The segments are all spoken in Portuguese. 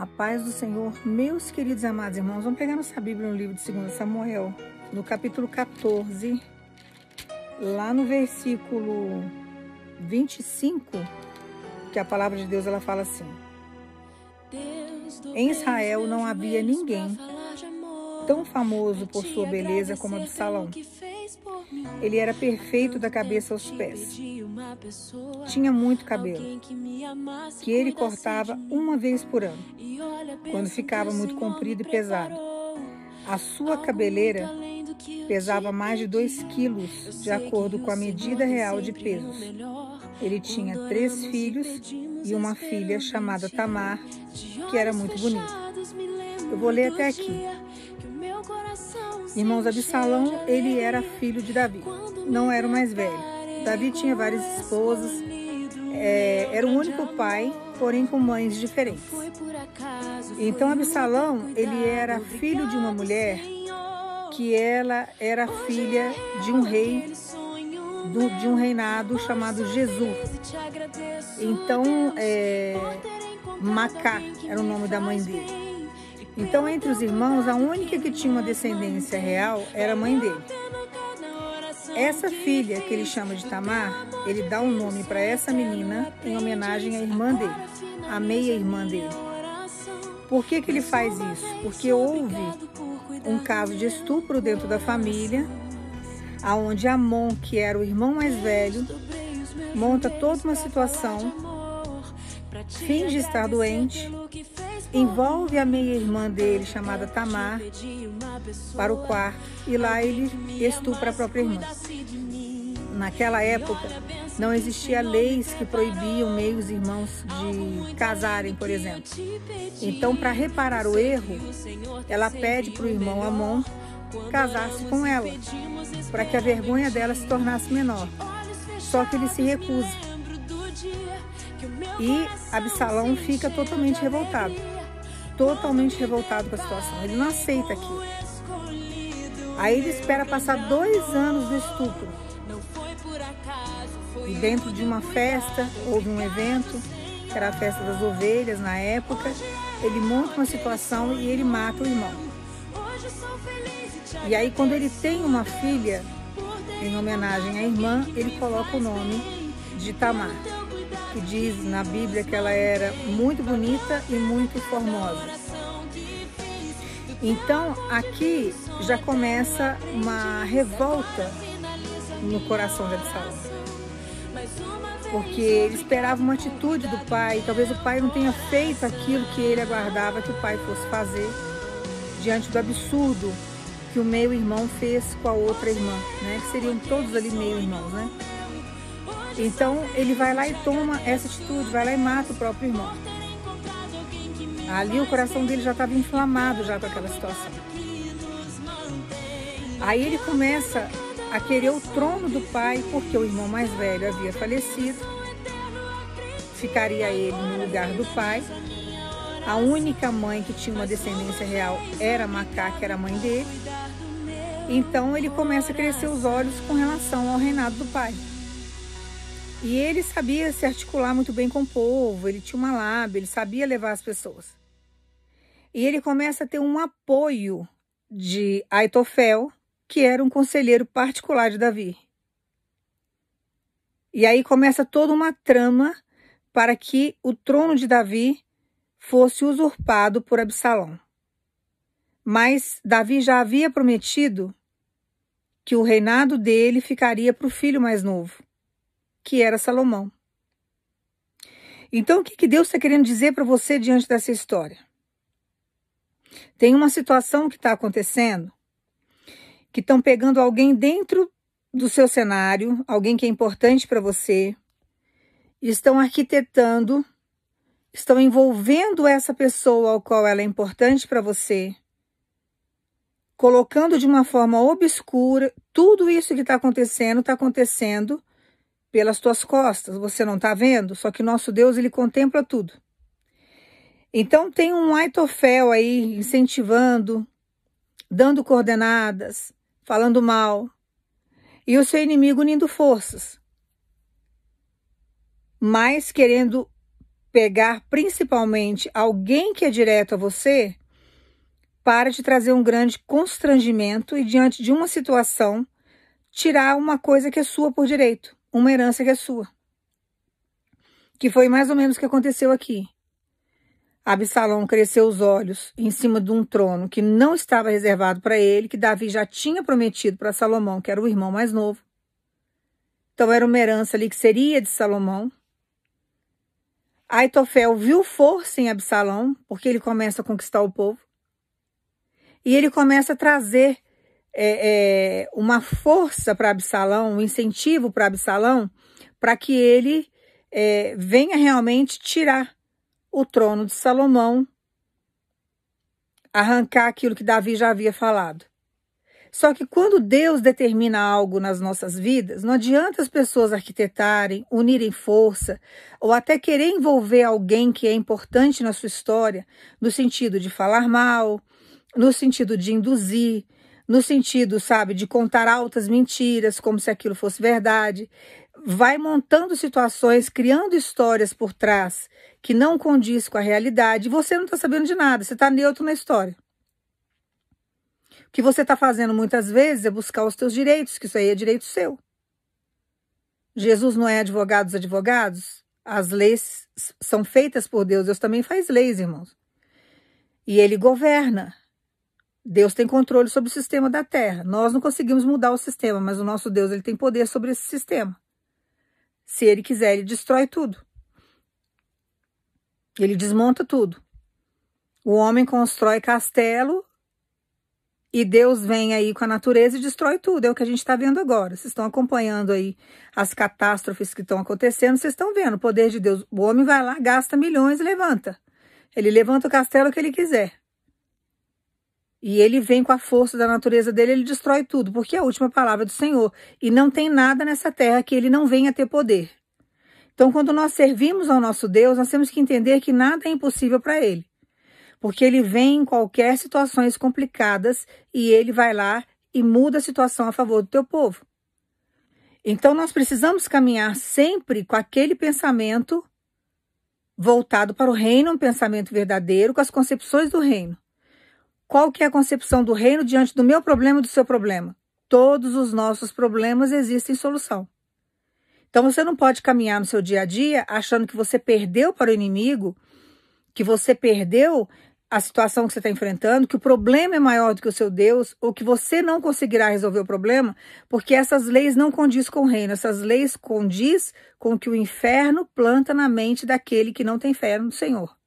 A paz do Senhor, meus queridos amados irmãos, vamos pegar nossa Bíblia no livro de 2 Samuel, no capítulo 14, lá no versículo 25, que a palavra de Deus ela fala assim: Em Israel não havia ninguém tão famoso por sua beleza como Absalão. Ele era perfeito da cabeça aos pés. Tinha muito cabelo, que ele cortava uma vez por ano, quando ficava muito comprido e pesado. A sua cabeleira pesava mais de 2 quilos, de acordo com a medida real de pesos. Ele tinha três filhos e uma filha chamada Tamar, que era muito bonita. Eu vou ler até aqui. Irmãos, Absalão, ele era filho de Davi, não era o mais velho. Davi tinha várias esposas, é, era o único pai, porém com mães diferentes. Então, Absalão, ele era filho de uma mulher que ela era filha de um rei do, de um reinado chamado Jesus. Então, é, Macá era o nome da mãe dele. Então, entre os irmãos, a única que tinha uma descendência real era a mãe dele. Essa filha, que ele chama de Tamar, ele dá um nome para essa menina em homenagem à irmã dele, a meia-irmã dele. Por que, que ele faz isso? Porque houve um caso de estupro dentro da família, aonde Amon, que era o irmão mais velho, monta toda uma situação, finge estar doente envolve a meia-irmã dele, chamada Tamar, para o quarto e lá ele estupra a própria irmã. Naquela época, não existia leis que proibiam meios irmãos de casarem, por exemplo. Então, para reparar o erro, ela pede para o irmão Amon casar-se com ela, para que a vergonha dela se tornasse menor. Só que ele se recusa. E Absalão fica totalmente revoltado totalmente revoltado com a situação. Ele não aceita aquilo. Aí ele espera passar dois anos do estupro. E dentro de uma festa, houve um evento, que era a festa das ovelhas na época, ele monta uma situação e ele mata o irmão. E aí quando ele tem uma filha, em homenagem à irmã, ele coloca o nome de Tamar que diz na Bíblia que ela era muito bonita e muito formosa. Então aqui já começa uma revolta no coração de Absalão. Porque ele esperava uma atitude do pai, talvez o pai não tenha feito aquilo que ele aguardava que o pai fosse fazer, diante do absurdo que o meio-irmão fez com a outra irmã, né? Que seriam todos ali meio-irmãos, né? Então ele vai lá e toma essa atitude, vai lá e mata o próprio irmão. Ali o coração dele já estava inflamado já com aquela situação. Aí ele começa a querer o trono do pai, porque o irmão mais velho havia falecido. Ficaria ele no lugar do pai. A única mãe que tinha uma descendência real era Macá, que era a mãe dele. Então ele começa a crescer os olhos com relação ao reinado do pai. E ele sabia se articular muito bem com o povo, ele tinha uma lábia, ele sabia levar as pessoas. E ele começa a ter um apoio de Aitofel, que era um conselheiro particular de Davi. E aí começa toda uma trama para que o trono de Davi fosse usurpado por Absalão. Mas Davi já havia prometido que o reinado dele ficaria para o filho mais novo que era Salomão. Então, o que Deus está querendo dizer para você diante dessa história? Tem uma situação que está acontecendo, que estão pegando alguém dentro do seu cenário, alguém que é importante para você, estão arquitetando, estão envolvendo essa pessoa ao qual ela é importante para você, colocando de uma forma obscura, tudo isso que está acontecendo, está acontecendo pelas tuas costas, você não está vendo? Só que nosso Deus, ele contempla tudo. Então tem um Aitofel aí incentivando, dando coordenadas, falando mal, e o seu inimigo unindo forças, mas querendo pegar principalmente alguém que é direto a você para te trazer um grande constrangimento e diante de uma situação tirar uma coisa que é sua por direito, uma herança que é sua. Que foi mais ou menos o que aconteceu aqui. Absalão cresceu os olhos em cima de um trono que não estava reservado para ele, que Davi já tinha prometido para Salomão, que era o irmão mais novo. Então era uma herança ali que seria de Salomão. Aitofel viu força em Absalão, porque ele começa a conquistar o povo. E ele começa a trazer é, é, uma força para Absalão, um incentivo para Absalão, para que ele é, venha realmente tirar o trono de Salomão, arrancar aquilo que Davi já havia falado. Só que quando Deus determina algo nas nossas vidas, não adianta as pessoas arquitetarem, unirem força ou até querer envolver alguém que é importante na sua história, no sentido de falar mal, no sentido de induzir, no sentido, sabe, de contar altas mentiras, como se aquilo fosse verdade. Vai montando situações, criando histórias por trás que não condiz com a realidade e você não está sabendo de nada, você está neutro na história. O que você está fazendo muitas vezes é buscar os teus direitos, que isso aí é direito seu. Jesus não é advogado dos advogados? As leis são feitas por Deus. Deus também faz leis, irmãos. E ele governa. Deus tem controle sobre o sistema da Terra. Nós não conseguimos mudar o sistema, mas o nosso Deus ele tem poder sobre esse sistema. Se ele quiser, ele destrói tudo. Ele desmonta tudo. O homem constrói castelo e Deus vem aí com a natureza e destrói tudo. É o que a gente está vendo agora. Vocês estão acompanhando aí as catástrofes que estão acontecendo. Vocês estão vendo o poder de Deus. O homem vai lá, gasta milhões e levanta. Ele levanta o castelo que ele quiser. E ele vem com a força da natureza dele, ele destrói tudo, porque é a última palavra do Senhor. E não tem nada nessa terra que ele não venha ter poder. Então, quando nós servimos ao nosso Deus, nós temos que entender que nada é impossível para ele porque ele vem em qualquer situações complicadas e ele vai lá e muda a situação a favor do teu povo. Então nós precisamos caminhar sempre com aquele pensamento voltado para o reino, um pensamento verdadeiro, com as concepções do reino. Qual que é a concepção do reino diante do meu problema e do seu problema? Todos os nossos problemas existem solução. Então você não pode caminhar no seu dia a dia achando que você perdeu para o inimigo, que você perdeu a situação que você está enfrentando, que o problema é maior do que o seu Deus, ou que você não conseguirá resolver o problema, porque essas leis não condiz com o reino, essas leis condiz com o que o inferno planta na mente daquele que não tem fé no Senhor.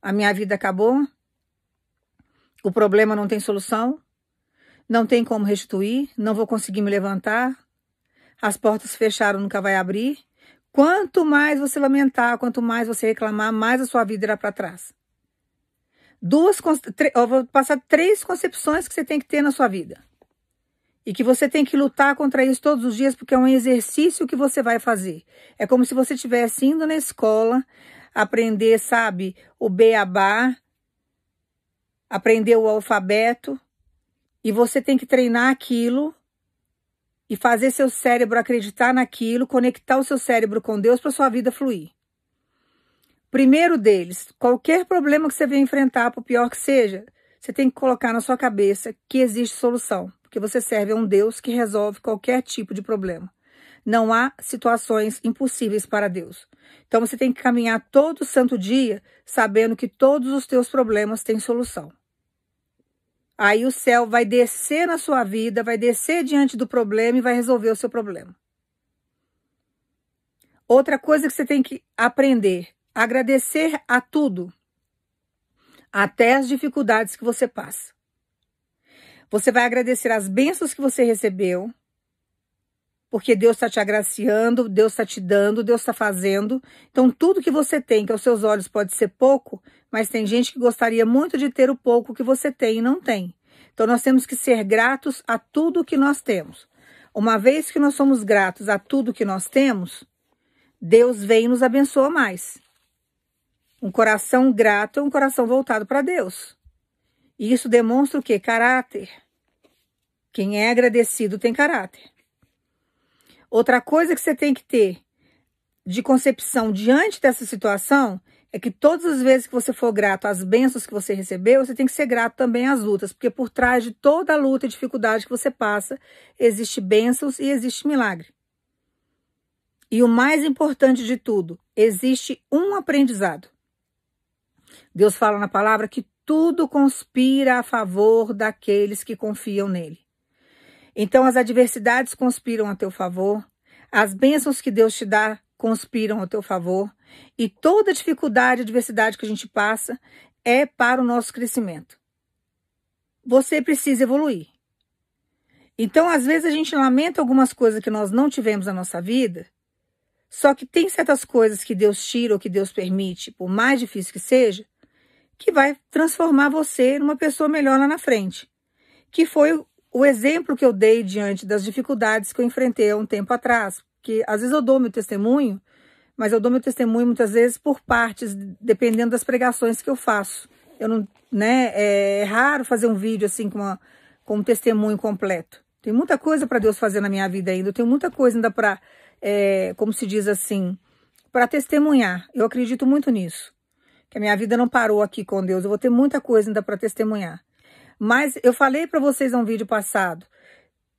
A minha vida acabou, o problema não tem solução, não tem como restituir, não vou conseguir me levantar, as portas fecharam, nunca vai abrir. Quanto mais você lamentar, quanto mais você reclamar, mais a sua vida irá para trás duas, eu vou passar três concepções que você tem que ter na sua vida. E que você tem que lutar contra isso todos os dias, porque é um exercício que você vai fazer. É como se você estivesse indo na escola, aprender, sabe, o beabá, aprender o alfabeto, e você tem que treinar aquilo e fazer seu cérebro acreditar naquilo, conectar o seu cérebro com Deus para sua vida fluir. Primeiro deles, qualquer problema que você venha enfrentar, por pior que seja, você tem que colocar na sua cabeça que existe solução, porque você serve a um Deus que resolve qualquer tipo de problema. Não há situações impossíveis para Deus. Então você tem que caminhar todo santo dia sabendo que todos os teus problemas têm solução. Aí o céu vai descer na sua vida, vai descer diante do problema e vai resolver o seu problema. Outra coisa que você tem que aprender agradecer a tudo, até as dificuldades que você passa. Você vai agradecer as bênçãos que você recebeu, porque Deus está te agraciando, Deus está te dando, Deus está fazendo. Então, tudo que você tem, que aos seus olhos pode ser pouco, mas tem gente que gostaria muito de ter o pouco que você tem e não tem. Então, nós temos que ser gratos a tudo que nós temos. Uma vez que nós somos gratos a tudo que nós temos, Deus vem e nos abençoa mais. Um coração grato é um coração voltado para Deus. E isso demonstra o quê? Caráter. Quem é agradecido tem caráter. Outra coisa que você tem que ter, de concepção diante dessa situação é que todas as vezes que você for grato às bênçãos que você recebeu, você tem que ser grato também às lutas, porque por trás de toda a luta e dificuldade que você passa, existe bênçãos e existe milagre. E o mais importante de tudo, existe um aprendizado. Deus fala na palavra que tudo conspira a favor daqueles que confiam nele. Então as adversidades conspiram a teu favor, as bênçãos que Deus te dá conspiram a teu favor, e toda dificuldade e adversidade que a gente passa é para o nosso crescimento. Você precisa evoluir. Então, às vezes, a gente lamenta algumas coisas que nós não tivemos na nossa vida, só que tem certas coisas que Deus tira ou que Deus permite, por mais difícil que seja, que vai transformar você numa pessoa melhor lá na frente. Que foi o exemplo que eu dei diante das dificuldades que eu enfrentei há um tempo atrás. Que às vezes eu dou meu testemunho mas eu dou meu testemunho muitas vezes por partes, dependendo das pregações que eu faço. Eu não, né, é, é raro fazer um vídeo assim com, uma, com um testemunho completo. Tem muita coisa para Deus fazer na minha vida ainda. Eu tenho muita coisa ainda para, é, como se diz assim, para testemunhar. Eu acredito muito nisso. Que a minha vida não parou aqui com Deus. Eu vou ter muita coisa ainda para testemunhar. Mas eu falei para vocês num vídeo passado,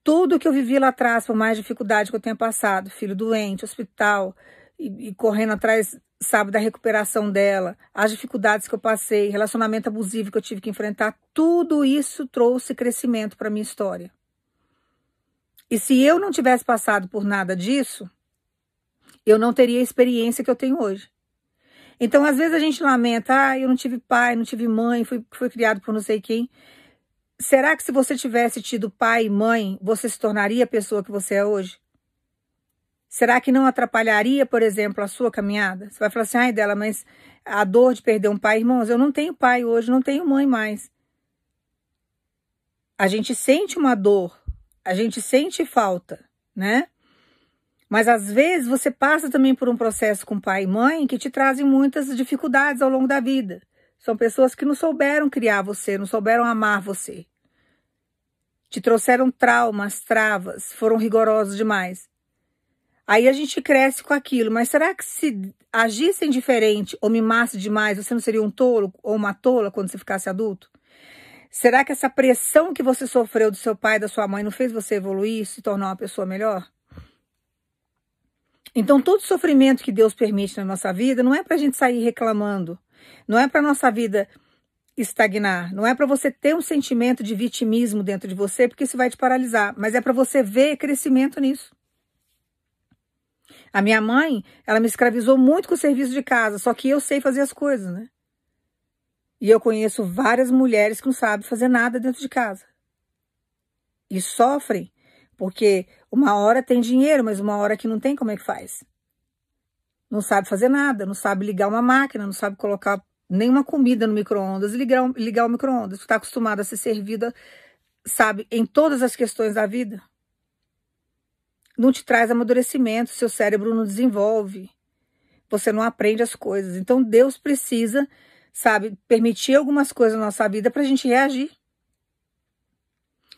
tudo que eu vivi lá atrás, por mais dificuldade que eu tenha passado, filho doente, hospital, e, e, correndo atrás, sabe, da recuperação dela, as dificuldades que eu passei, relacionamento abusivo que eu tive que enfrentar, tudo isso trouxe crescimento para minha história. E se eu não tivesse passado por nada disso, eu não teria a experiência que eu tenho hoje. Então, às vezes a gente lamenta, ah, eu não tive pai, não tive mãe, fui, fui criado por não sei quem. Será que se você tivesse tido pai e mãe, você se tornaria a pessoa que você é hoje? Será que não atrapalharia, por exemplo, a sua caminhada? Você vai falar assim, ai dela, mas a dor de perder um pai, irmãos, eu não tenho pai hoje, não tenho mãe mais. A gente sente uma dor, a gente sente falta, né? Mas às vezes você passa também por um processo com pai e mãe que te trazem muitas dificuldades ao longo da vida. São pessoas que não souberam criar você, não souberam amar você. Te trouxeram traumas, travas, foram rigorosos demais. Aí a gente cresce com aquilo, mas será que se agissem diferente ou mimasse demais, você não seria um tolo ou uma tola quando você ficasse adulto? Será que essa pressão que você sofreu do seu pai e da sua mãe não fez você evoluir se tornar uma pessoa melhor? Então, todo sofrimento que Deus permite na nossa vida não é para a gente sair reclamando, não é para nossa vida estagnar, não é para você ter um sentimento de vitimismo dentro de você, porque isso vai te paralisar, mas é para você ver crescimento nisso. A minha mãe, ela me escravizou muito com o serviço de casa, só que eu sei fazer as coisas, né? E eu conheço várias mulheres que não sabem fazer nada dentro de casa. E sofrem, porque uma hora tem dinheiro, mas uma hora que não tem, como é que faz? Não sabe fazer nada, não sabe ligar uma máquina, não sabe colocar nenhuma comida no micro-ondas ligar, ligar o micro-ondas. Está acostumada a ser servida, sabe, em todas as questões da vida não te traz amadurecimento, seu cérebro não desenvolve, você não aprende as coisas. Então Deus precisa, sabe, permitir algumas coisas na nossa vida para a gente reagir.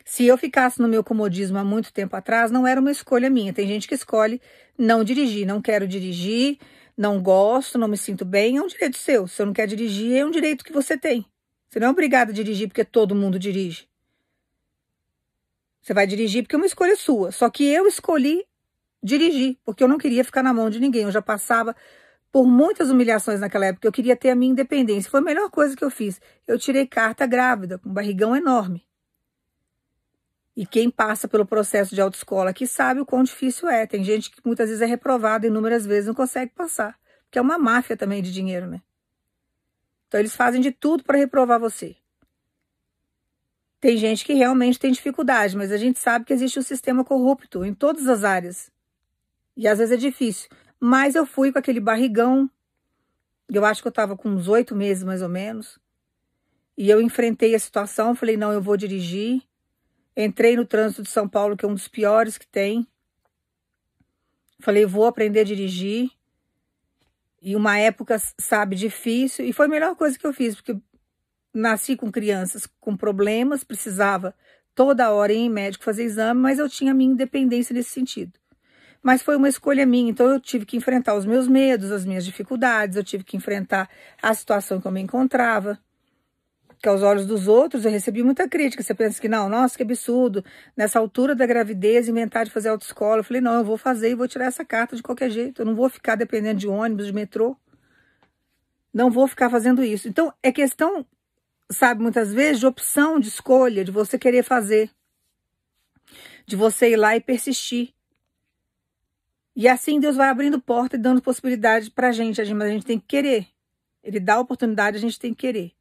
Se eu ficasse no meu comodismo há muito tempo atrás, não era uma escolha minha. Tem gente que escolhe não dirigir, não quero dirigir, não gosto, não me sinto bem, é um direito seu. Se eu não quer dirigir, é um direito que você tem. Você não é obrigado a dirigir porque todo mundo dirige. Você vai dirigir porque é uma escolha sua. Só que eu escolhi dirigir, porque eu não queria ficar na mão de ninguém. Eu já passava por muitas humilhações naquela época. Eu queria ter a minha independência. Foi a melhor coisa que eu fiz. Eu tirei carta grávida, com um barrigão enorme. E quem passa pelo processo de autoescola aqui sabe o quão difícil é. Tem gente que muitas vezes é reprovada, inúmeras vezes não consegue passar. Porque é uma máfia também de dinheiro, né? Então eles fazem de tudo para reprovar você. Tem gente que realmente tem dificuldade, mas a gente sabe que existe um sistema corrupto em todas as áreas. E às vezes é difícil. Mas eu fui com aquele barrigão, eu acho que eu estava com uns oito meses mais ou menos. E eu enfrentei a situação, falei, não, eu vou dirigir. Entrei no trânsito de São Paulo, que é um dos piores que tem. Falei, vou aprender a dirigir. E uma época, sabe, difícil. E foi a melhor coisa que eu fiz, porque nasci com crianças com problemas, precisava toda hora ir em médico fazer exame, mas eu tinha minha independência nesse sentido. mas foi uma escolha minha. Então eu tive que enfrentar os meus medos, as minhas dificuldades, eu tive que enfrentar a situação que eu me encontrava. Que aos olhos dos outros eu recebi muita crítica. Você pensa que não, nossa, que absurdo. Nessa altura da gravidez, inventar de fazer autoescola. Eu falei, não, eu vou fazer e vou tirar essa carta de qualquer jeito. Eu não vou ficar dependendo de ônibus, de metrô. Não vou ficar fazendo isso. Então, é questão, sabe, muitas vezes, de opção, de escolha, de você querer fazer. De você ir lá e persistir. E assim Deus vai abrindo porta e dando possibilidade para gente, mas a gente tem que querer. Ele dá a oportunidade, a gente tem que querer.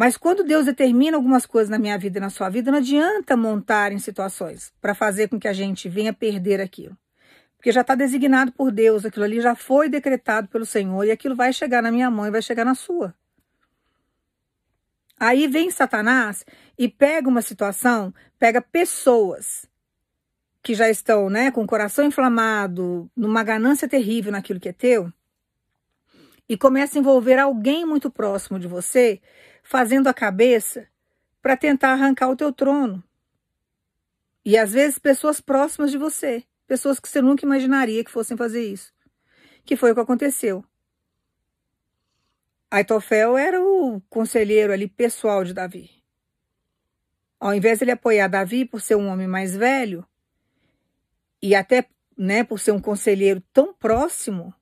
Mas quando Deus determina algumas coisas na minha vida e na sua vida, não adianta montar em situações para fazer com que a gente venha perder aquilo. Porque já está designado por Deus, aquilo ali já foi decretado pelo Senhor e aquilo vai chegar na minha mão e vai chegar na sua. Aí vem Satanás e pega uma situação, pega pessoas que já estão né, com o coração inflamado, numa ganância terrível naquilo que é teu, e começa a envolver alguém muito próximo de você, fazendo a cabeça para tentar arrancar o teu trono. E às vezes pessoas próximas de você, pessoas que você nunca imaginaria que fossem fazer isso. Que foi o que aconteceu. Aitofel era o conselheiro ali pessoal de Davi. Ao invés de ele apoiar Davi por ser um homem mais velho, e até né, por ser um conselheiro tão próximo,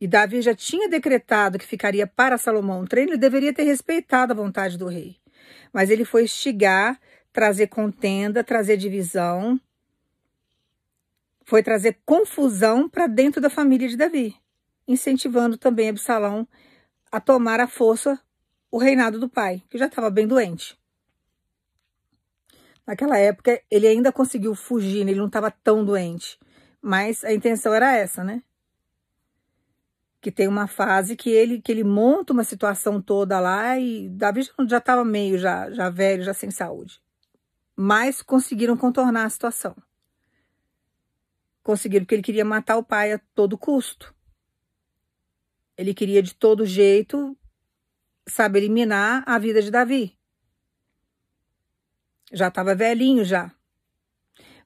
e Davi já tinha decretado que ficaria para Salomão um treino, ele deveria ter respeitado a vontade do rei. Mas ele foi estigar, trazer contenda, trazer divisão, foi trazer confusão para dentro da família de Davi, incentivando também Absalão a tomar à força o reinado do pai, que já estava bem doente. Naquela época, ele ainda conseguiu fugir, ele não estava tão doente. Mas a intenção era essa, né? Que tem uma fase que ele que ele monta uma situação toda lá e Davi já estava meio já, já velho, já sem saúde. Mas conseguiram contornar a situação. Conseguiram porque ele queria matar o pai a todo custo. Ele queria de todo jeito, sabe, eliminar a vida de Davi. Já estava velhinho já.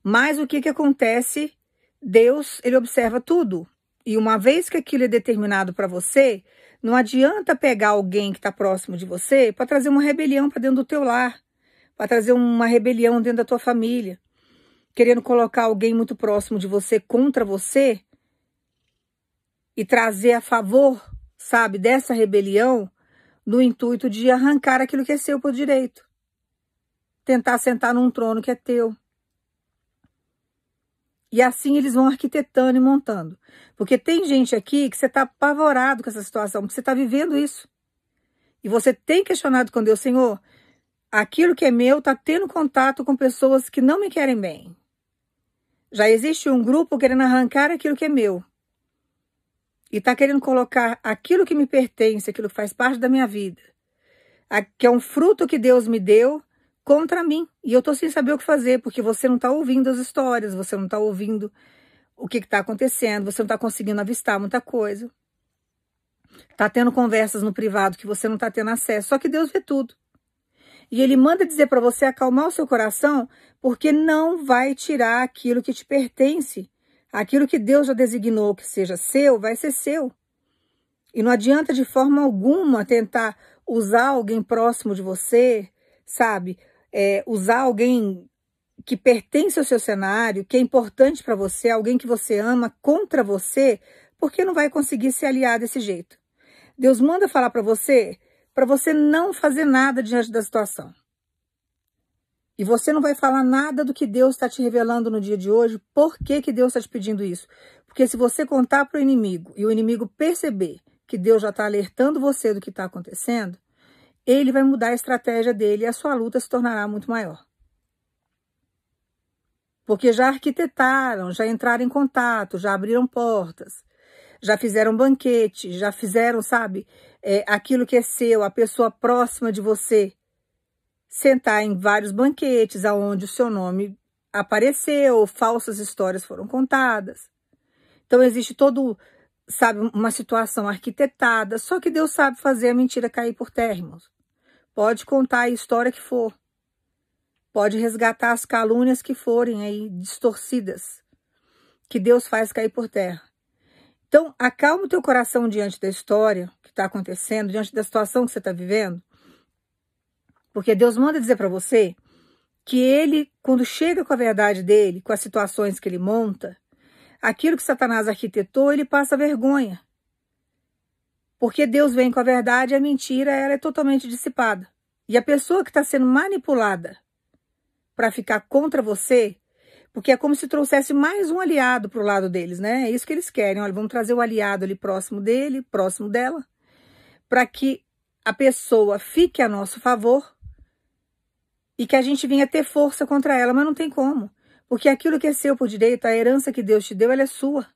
Mas o que que acontece? Deus, ele observa tudo. E uma vez que aquilo é determinado para você, não adianta pegar alguém que está próximo de você para trazer uma rebelião para dentro do teu lar, para trazer uma rebelião dentro da tua família, querendo colocar alguém muito próximo de você contra você e trazer a favor, sabe, dessa rebelião no intuito de arrancar aquilo que é seu por direito tentar sentar num trono que é teu. E assim eles vão arquitetando e montando. Porque tem gente aqui que você está apavorado com essa situação, porque você está vivendo isso. E você tem questionado com Deus, Senhor, aquilo que é meu está tendo contato com pessoas que não me querem bem. Já existe um grupo querendo arrancar aquilo que é meu. E está querendo colocar aquilo que me pertence, aquilo que faz parte da minha vida, que é um fruto que Deus me deu, contra mim. E eu tô sem saber o que fazer, porque você não tá ouvindo as histórias, você não tá ouvindo o que está acontecendo, você não está conseguindo avistar muita coisa. Tá tendo conversas no privado que você não está tendo acesso, só que Deus vê tudo. E ele manda dizer para você acalmar o seu coração, porque não vai tirar aquilo que te pertence. Aquilo que Deus já designou que seja seu, vai ser seu. E não adianta de forma alguma tentar usar alguém próximo de você, sabe? É, usar alguém que pertence ao seu cenário, que é importante para você, alguém que você ama contra você, porque não vai conseguir se aliar desse jeito. Deus manda falar para você, para você não fazer nada diante da situação. E você não vai falar nada do que Deus está te revelando no dia de hoje. Por que, que Deus está te pedindo isso? Porque se você contar para o inimigo e o inimigo perceber que Deus já está alertando você do que está acontecendo, ele vai mudar a estratégia dele e a sua luta se tornará muito maior. Porque já arquitetaram, já entraram em contato, já abriram portas, já fizeram banquete, já fizeram, sabe, é, aquilo que é seu, a pessoa próxima de você, sentar em vários banquetes aonde o seu nome apareceu, falsas histórias foram contadas. Então existe todo, sabe, uma situação arquitetada, só que Deus sabe fazer a mentira cair por terra, irmãos. Pode contar a história que for. Pode resgatar as calúnias que forem aí distorcidas. que Deus faz cair por terra. Então, acalma o teu coração diante da história que está acontecendo, diante da situação que você está vivendo, porque Deus manda dizer para você que ele, quando chega com a verdade dele, com as situações que ele monta, aquilo que Satanás arquitetou, ele passa vergonha. Porque Deus vem com a verdade e a mentira ela é totalmente dissipada. E a pessoa que está sendo manipulada para ficar contra você, porque é como se trouxesse mais um aliado para o lado deles, né? É isso que eles querem. Olha, vamos trazer o aliado ali próximo dele, próximo dela, para que a pessoa fique a nosso favor e que a gente venha ter força contra ela, mas não tem como. Porque aquilo que é seu por direito, a herança que Deus te deu, ela é sua.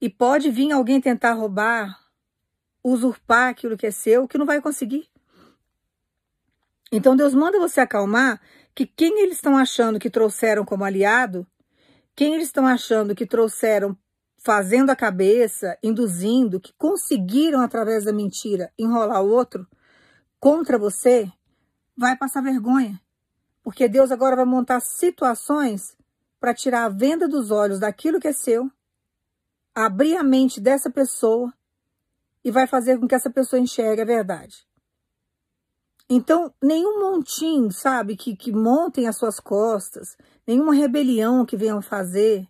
E pode vir alguém tentar roubar, usurpar aquilo que é seu, que não vai conseguir. Então Deus manda você acalmar que quem eles estão achando que trouxeram como aliado, quem eles estão achando que trouxeram fazendo a cabeça, induzindo, que conseguiram através da mentira enrolar o outro contra você, vai passar vergonha. Porque Deus agora vai montar situações para tirar a venda dos olhos daquilo que é seu abrir a mente dessa pessoa e vai fazer com que essa pessoa enxergue a verdade. Então, nenhum montinho, sabe, que, que montem as suas costas, nenhuma rebelião que venham fazer,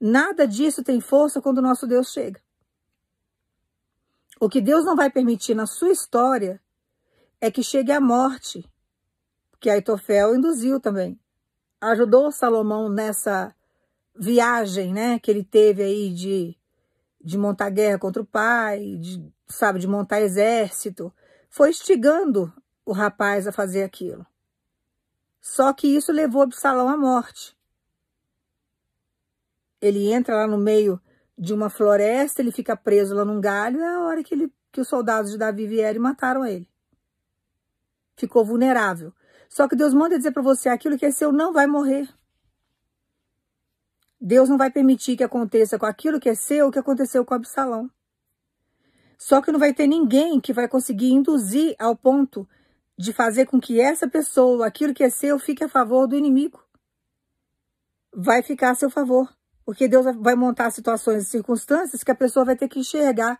nada disso tem força quando o nosso Deus chega. O que Deus não vai permitir na sua história é que chegue a morte, que Aitofel induziu também. Ajudou Salomão nessa viagem, né, que ele teve aí de, de montar guerra contra o pai, de, sabe, de montar exército, foi instigando o rapaz a fazer aquilo. Só que isso levou Absalão à morte. Ele entra lá no meio de uma floresta, ele fica preso lá num galho, é a hora que, ele, que os soldados de Davi vieram e mataram ele. Ficou vulnerável. Só que Deus manda dizer para você, aquilo que é seu não vai morrer. Deus não vai permitir que aconteça com aquilo que é seu o que aconteceu com Absalão. Só que não vai ter ninguém que vai conseguir induzir ao ponto de fazer com que essa pessoa, aquilo que é seu, fique a favor do inimigo. Vai ficar a seu favor. Porque Deus vai montar situações e circunstâncias que a pessoa vai ter que enxergar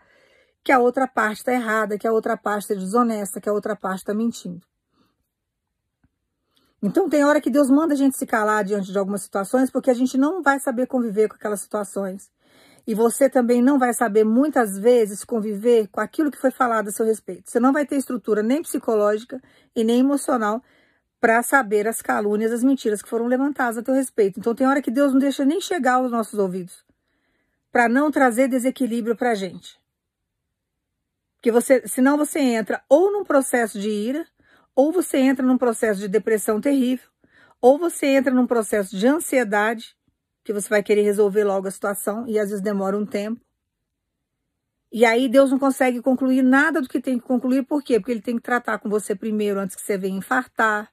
que a outra parte está errada, que a outra parte está desonesta, que a outra parte está mentindo. Então tem hora que Deus manda a gente se calar diante de algumas situações, porque a gente não vai saber conviver com aquelas situações. E você também não vai saber muitas vezes conviver com aquilo que foi falado a seu respeito. Você não vai ter estrutura nem psicológica e nem emocional para saber as calúnias, as mentiras que foram levantadas a teu respeito. Então tem hora que Deus não deixa nem chegar aos nossos ouvidos, para não trazer desequilíbrio para a gente. Porque você, senão você entra ou num processo de ira, ou você entra num processo de depressão terrível, ou você entra num processo de ansiedade, que você vai querer resolver logo a situação e às vezes demora um tempo. E aí Deus não consegue concluir nada do que tem que concluir, por quê? Porque ele tem que tratar com você primeiro antes que você venha infartar,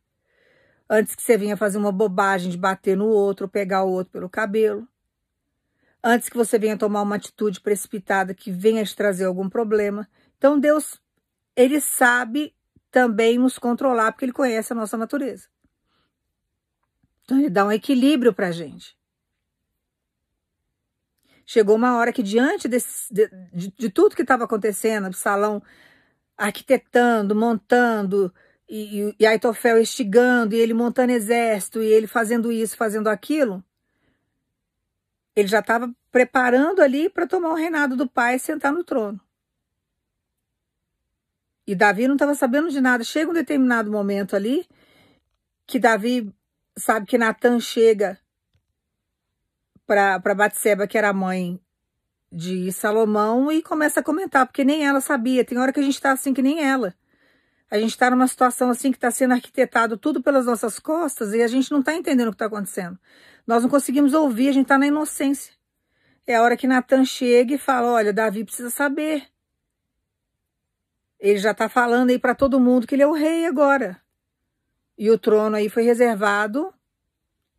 antes que você venha fazer uma bobagem de bater no outro, pegar o outro pelo cabelo, antes que você venha tomar uma atitude precipitada que venha te trazer algum problema. Então Deus, ele sabe também nos controlar, porque ele conhece a nossa natureza. Então, ele dá um equilíbrio para a gente. Chegou uma hora que, diante desse, de, de, de tudo que estava acontecendo, o salão arquitetando, montando, e, e, e Aitofel estigando, e ele montando exército, e ele fazendo isso, fazendo aquilo, ele já estava preparando ali para tomar o reinado do pai e sentar no trono. E Davi não estava sabendo de nada. Chega um determinado momento ali que Davi sabe que Natan chega para Batseba, que era a mãe de Salomão, e começa a comentar, porque nem ela sabia. Tem hora que a gente está assim que nem ela. A gente está numa situação assim que está sendo arquitetado tudo pelas nossas costas e a gente não está entendendo o que está acontecendo. Nós não conseguimos ouvir, a gente está na inocência. É a hora que Natan chega e fala: Olha, Davi precisa saber. Ele já está falando aí para todo mundo que ele é o rei agora. E o trono aí foi reservado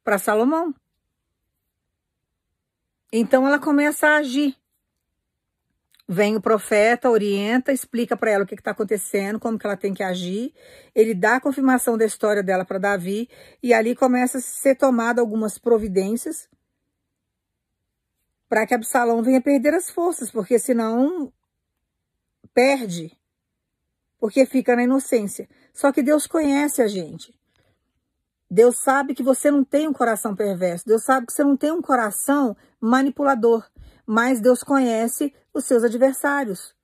para Salomão. Então ela começa a agir. Vem o profeta, orienta, explica para ela o que está acontecendo, como que ela tem que agir. Ele dá a confirmação da história dela para Davi e ali começa a ser tomada algumas providências para que Absalão venha perder as forças, porque senão perde, porque fica na inocência. Só que Deus conhece a gente. Deus sabe que você não tem um coração perverso. Deus sabe que você não tem um coração manipulador. Mas Deus conhece os seus adversários.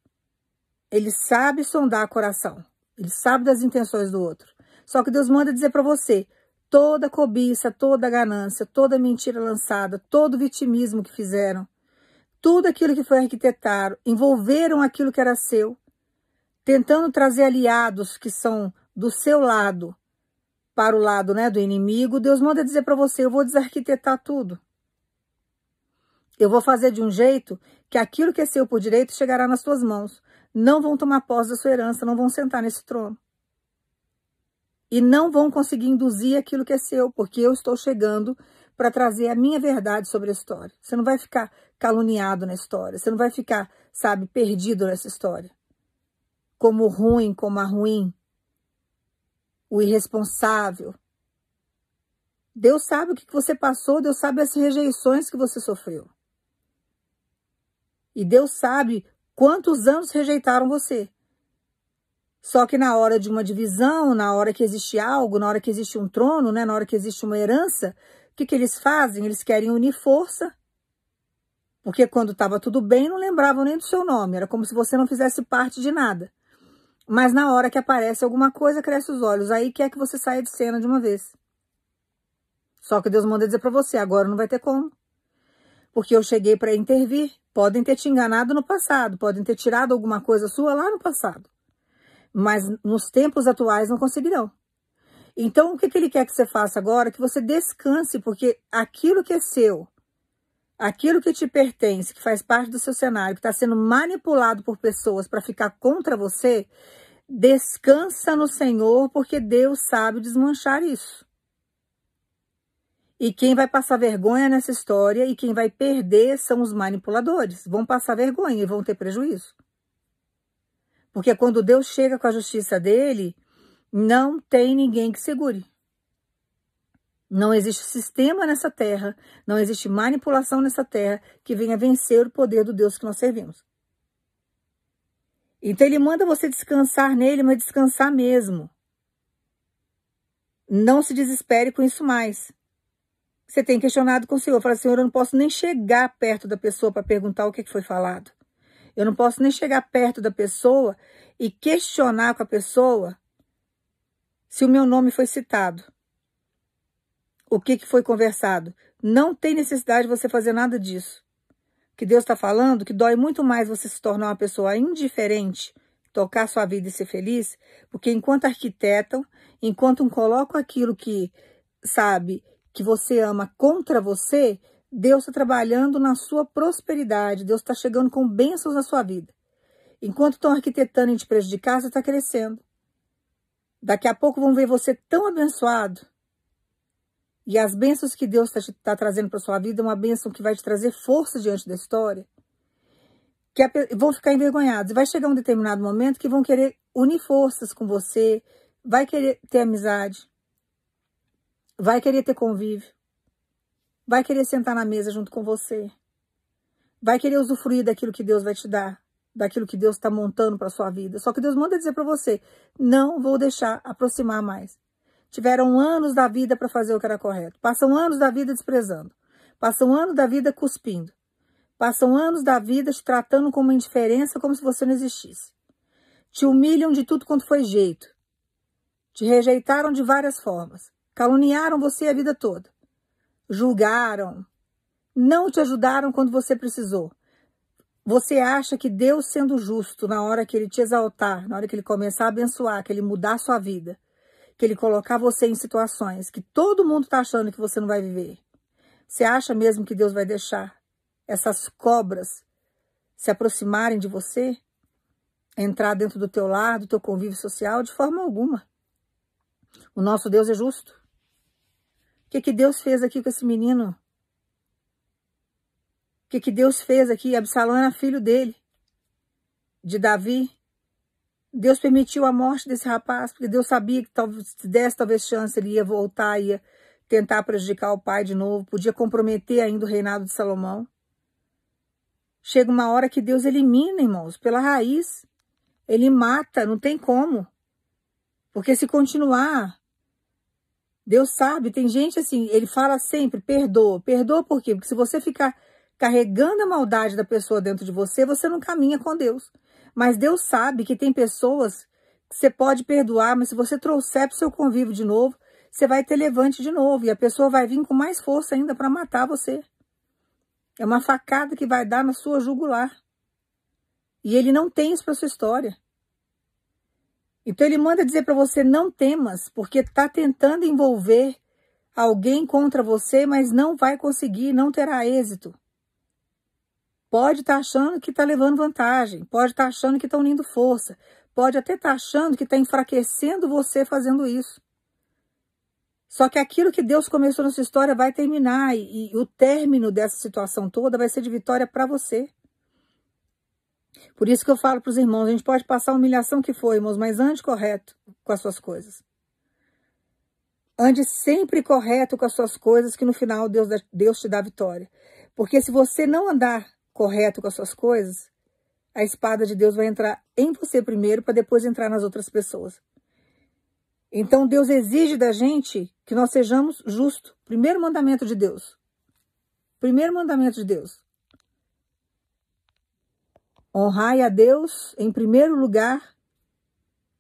Ele sabe sondar coração. Ele sabe das intenções do outro. Só que Deus manda dizer para você: toda cobiça, toda ganância, toda mentira lançada, todo vitimismo que fizeram, tudo aquilo que foi arquitetado, envolveram aquilo que era seu, tentando trazer aliados que são do seu lado para o lado né, do inimigo, Deus manda dizer para você: eu vou desarquitetar tudo. Eu vou fazer de um jeito que aquilo que é seu por direito chegará nas suas mãos. Não vão tomar posse da sua herança, não vão sentar nesse trono. E não vão conseguir induzir aquilo que é seu, porque eu estou chegando para trazer a minha verdade sobre a história. Você não vai ficar caluniado na história, você não vai ficar, sabe, perdido nessa história. Como ruim, como a ruim, o irresponsável. Deus sabe o que você passou, Deus sabe as rejeições que você sofreu. E Deus sabe quantos anos rejeitaram você. Só que na hora de uma divisão, na hora que existe algo, na hora que existe um trono, né, na hora que existe uma herança, o que, que eles fazem? Eles querem unir força. Porque quando estava tudo bem, não lembravam nem do seu nome. Era como se você não fizesse parte de nada. Mas na hora que aparece alguma coisa, cresce os olhos. Aí quer que você saia de cena de uma vez. Só que Deus manda dizer para você, agora não vai ter como. Porque eu cheguei para intervir. Podem ter te enganado no passado, podem ter tirado alguma coisa sua lá no passado. Mas nos tempos atuais não conseguirão. Então, o que, que ele quer que você faça agora? Que você descanse, porque aquilo que é seu, aquilo que te pertence, que faz parte do seu cenário, que está sendo manipulado por pessoas para ficar contra você, descansa no Senhor, porque Deus sabe desmanchar isso. E quem vai passar vergonha nessa história e quem vai perder são os manipuladores. Vão passar vergonha e vão ter prejuízo. Porque quando Deus chega com a justiça dele, não tem ninguém que segure. Não existe sistema nessa terra, não existe manipulação nessa terra que venha vencer o poder do Deus que nós servimos. Então ele manda você descansar nele, mas descansar mesmo. Não se desespere com isso mais. Você tem questionado com o Senhor, fala, Senhor, eu não posso nem chegar perto da pessoa para perguntar o que foi falado. Eu não posso nem chegar perto da pessoa e questionar com a pessoa se o meu nome foi citado o que, que foi conversado. Não tem necessidade de você fazer nada disso. Que Deus está falando que dói muito mais você se tornar uma pessoa indiferente, tocar sua vida e ser feliz, porque enquanto arquitetam, enquanto colocam aquilo que, sabe, que você ama contra você, Deus está trabalhando na sua prosperidade, Deus está chegando com bênçãos na sua vida. Enquanto estão arquitetando em te prejudicar, você está crescendo. Daqui a pouco vão ver você tão abençoado e as bênçãos que Deus está tá trazendo para sua vida é uma bênção que vai te trazer força diante da história, que vão ficar envergonhados. Vai chegar um determinado momento que vão querer unir forças com você, vai querer ter amizade, vai querer ter convívio, vai querer sentar na mesa junto com você, vai querer usufruir daquilo que Deus vai te dar, daquilo que Deus está montando para sua vida. Só que Deus manda dizer para você: não vou deixar aproximar mais. Tiveram anos da vida para fazer o que era correto. Passam anos da vida desprezando. Passam anos da vida cuspindo. Passam anos da vida te tratando como indiferença, como se você não existisse. Te humilham de tudo quanto foi jeito. Te rejeitaram de várias formas. Caluniaram você a vida toda. Julgaram. Não te ajudaram quando você precisou. Você acha que Deus, sendo justo, na hora que Ele te exaltar, na hora que Ele começar a abençoar, que Ele mudar a sua vida, que ele colocar você em situações que todo mundo está achando que você não vai viver. Você acha mesmo que Deus vai deixar essas cobras se aproximarem de você? Entrar dentro do teu lar, do teu convívio social? De forma alguma. O nosso Deus é justo. O que, que Deus fez aqui com esse menino? O que, que Deus fez aqui? Absalão era filho dele, de Davi. Deus permitiu a morte desse rapaz, porque Deus sabia que talvez, se desse talvez chance, ele ia voltar, ia tentar prejudicar o pai de novo, podia comprometer ainda o reinado de Salomão. Chega uma hora que Deus elimina, irmãos, pela raiz. Ele mata, não tem como. Porque se continuar, Deus sabe, tem gente assim, ele fala sempre, perdoa. Perdoa por quê? Porque se você ficar carregando a maldade da pessoa dentro de você, você não caminha com Deus. Mas Deus sabe que tem pessoas que você pode perdoar, mas se você trouxer para o seu convívio de novo, você vai ter levante de novo. E a pessoa vai vir com mais força ainda para matar você. É uma facada que vai dar na sua jugular. E ele não tem isso para sua história. Então ele manda dizer para você não temas, porque está tentando envolver alguém contra você, mas não vai conseguir, não terá êxito. Pode estar tá achando que está levando vantagem, pode estar tá achando que está unindo força, pode até estar tá achando que está enfraquecendo você fazendo isso. Só que aquilo que Deus começou nessa história vai terminar e, e o término dessa situação toda vai ser de vitória para você. Por isso que eu falo para os irmãos, a gente pode passar a humilhação que for, irmãos, mas ande correto com as suas coisas. Ande sempre correto com as suas coisas, que no final Deus, Deus te dá vitória. Porque se você não andar correto com as suas coisas, a espada de Deus vai entrar em você primeiro, para depois entrar nas outras pessoas. Então Deus exige da gente que nós sejamos justos. Primeiro mandamento de Deus. Primeiro mandamento de Deus. Honrai a Deus em primeiro lugar,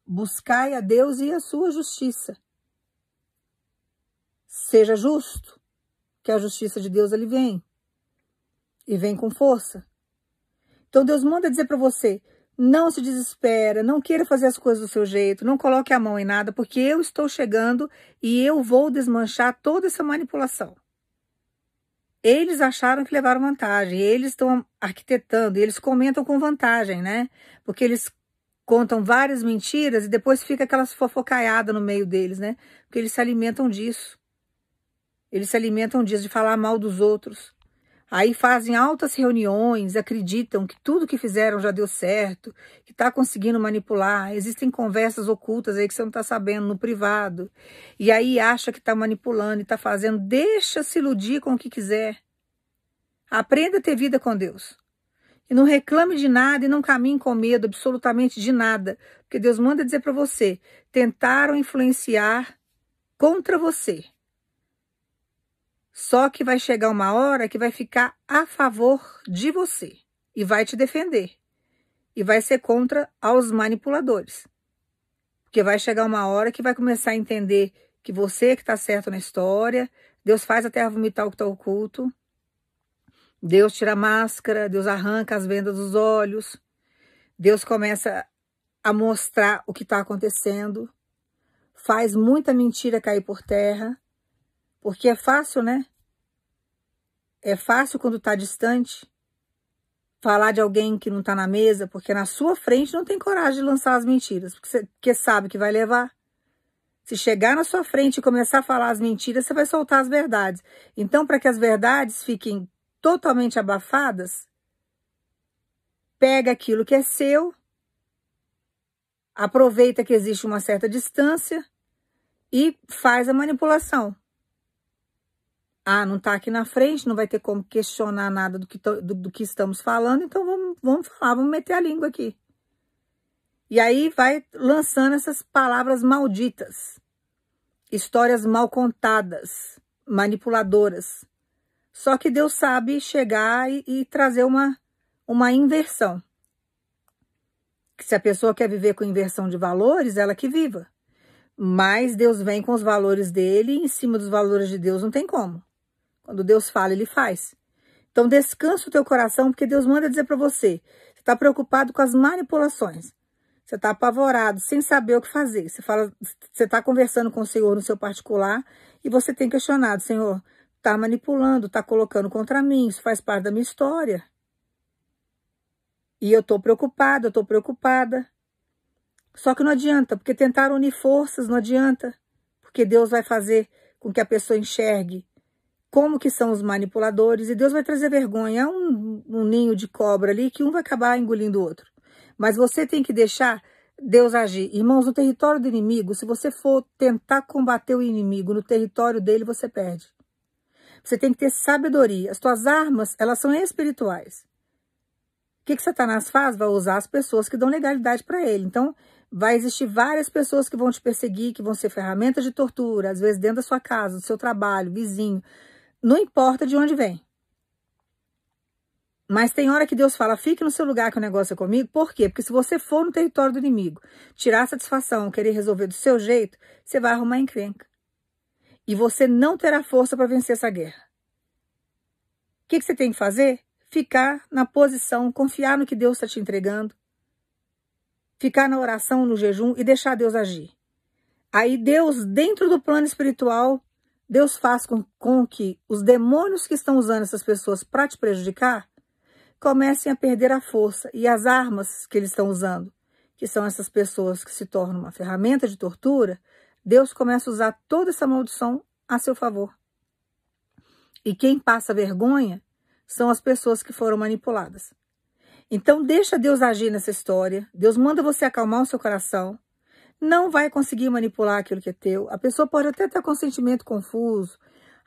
buscai a Deus e a sua justiça. Seja justo, que a justiça de Deus ali vem. E vem com força. Então Deus manda dizer para você, não se desespera, não queira fazer as coisas do seu jeito, não coloque a mão em nada, porque eu estou chegando e eu vou desmanchar toda essa manipulação. Eles acharam que levaram vantagem, eles estão arquitetando, eles comentam com vantagem, né? Porque eles contam várias mentiras e depois fica aquelas fofocaiadas no meio deles, né? Porque eles se alimentam disso. Eles se alimentam disso, de falar mal dos outros. Aí fazem altas reuniões, acreditam que tudo que fizeram já deu certo, que está conseguindo manipular. Existem conversas ocultas aí que você não está sabendo no privado. E aí acha que está manipulando e está fazendo. Deixa se iludir com o que quiser. Aprenda a ter vida com Deus. E não reclame de nada e não caminhe com medo absolutamente de nada. Porque Deus manda dizer para você: tentaram influenciar contra você. Só que vai chegar uma hora que vai ficar a favor de você e vai te defender. E vai ser contra aos manipuladores. Porque vai chegar uma hora que vai começar a entender que você que está certo na história, Deus faz a terra vomitar o que está oculto, Deus tira a máscara, Deus arranca as vendas dos olhos, Deus começa a mostrar o que está acontecendo, faz muita mentira cair por terra, porque é fácil, né? É fácil quando está distante falar de alguém que não está na mesa, porque na sua frente não tem coragem de lançar as mentiras, porque, você, porque sabe que vai levar. Se chegar na sua frente e começar a falar as mentiras, você vai soltar as verdades. Então, para que as verdades fiquem totalmente abafadas, pega aquilo que é seu, aproveita que existe uma certa distância e faz a manipulação. Ah, não está aqui na frente, não vai ter como questionar nada do que, do, do que estamos falando, então vamos, vamos falar, vamos meter a língua aqui. E aí vai lançando essas palavras malditas, histórias mal contadas, manipuladoras. Só que Deus sabe chegar e, e trazer uma, uma inversão. Que se a pessoa quer viver com inversão de valores, ela que viva. Mas Deus vem com os valores dele e em cima dos valores de Deus não tem como. Quando Deus fala, ele faz. Então descansa o teu coração, porque Deus manda dizer para você. Você está preocupado com as manipulações. Você está apavorado, sem saber o que fazer. Você fala, você está conversando com o Senhor no seu particular e você tem questionado, Senhor, está manipulando, está colocando contra mim, isso faz parte da minha história. E eu estou preocupado, eu estou preocupada. Só que não adianta, porque tentar unir forças não adianta, porque Deus vai fazer com que a pessoa enxergue como que são os manipuladores, e Deus vai trazer vergonha. É um, um ninho de cobra ali que um vai acabar engolindo o outro. Mas você tem que deixar Deus agir. Irmãos, no território do inimigo, se você for tentar combater o inimigo no território dele, você perde. Você tem que ter sabedoria. As tuas armas, elas são espirituais. que, que Satanás faz? Vai usar as pessoas que dão legalidade para ele. Então, vai existir várias pessoas que vão te perseguir, que vão ser ferramentas de tortura, às vezes dentro da sua casa, do seu trabalho, vizinho. Não importa de onde vem. Mas tem hora que Deus fala, fique no seu lugar que o negócio é comigo. Por quê? Porque se você for no território do inimigo, tirar satisfação, querer resolver do seu jeito, você vai arrumar encrenca. E você não terá força para vencer essa guerra. O que, que você tem que fazer? Ficar na posição, confiar no que Deus está te entregando, ficar na oração, no jejum e deixar Deus agir. Aí Deus, dentro do plano espiritual, Deus faz com, com que os demônios que estão usando essas pessoas para te prejudicar comecem a perder a força e as armas que eles estão usando, que são essas pessoas que se tornam uma ferramenta de tortura, Deus começa a usar toda essa maldição a seu favor. E quem passa vergonha são as pessoas que foram manipuladas. Então, deixa Deus agir nessa história. Deus manda você acalmar o seu coração. Não vai conseguir manipular aquilo que é teu. A pessoa pode até ter com sentimento confuso,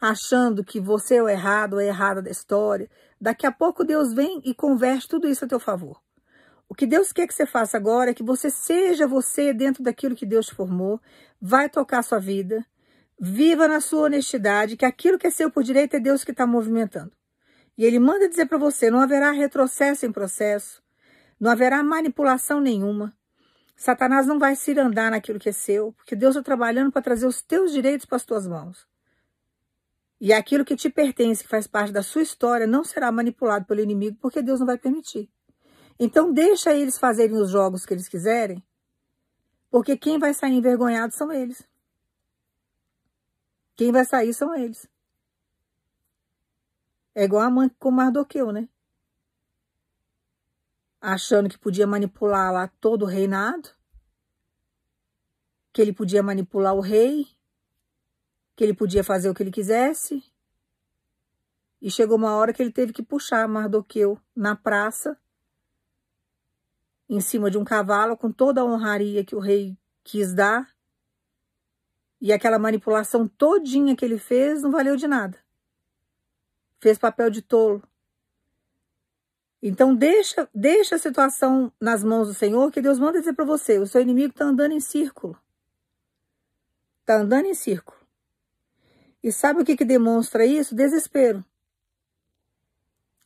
achando que você é o errado ou é errada da história. Daqui a pouco Deus vem e converte tudo isso a teu favor. O que Deus quer que você faça agora é que você seja você dentro daquilo que Deus te formou, vai tocar a sua vida, viva na sua honestidade, que aquilo que é seu por direito é Deus que está movimentando. E ele manda dizer para você: não haverá retrocesso em processo, não haverá manipulação nenhuma. Satanás não vai se andar naquilo que é seu, porque Deus está trabalhando para trazer os teus direitos para as tuas mãos. E aquilo que te pertence, que faz parte da sua história, não será manipulado pelo inimigo, porque Deus não vai permitir. Então deixa eles fazerem os jogos que eles quiserem, porque quem vai sair envergonhado são eles. Quem vai sair são eles. É igual a mãe com Mardoqueu, né? Achando que podia manipular lá todo o reinado, que ele podia manipular o rei, que ele podia fazer o que ele quisesse. E chegou uma hora que ele teve que puxar Mardoqueu na praça, em cima de um cavalo, com toda a honraria que o rei quis dar. E aquela manipulação todinha que ele fez não valeu de nada fez papel de tolo. Então deixa, deixa a situação nas mãos do Senhor, que Deus manda dizer para você, o seu inimigo está andando em círculo. Está andando em círculo. E sabe o que, que demonstra isso? Desespero.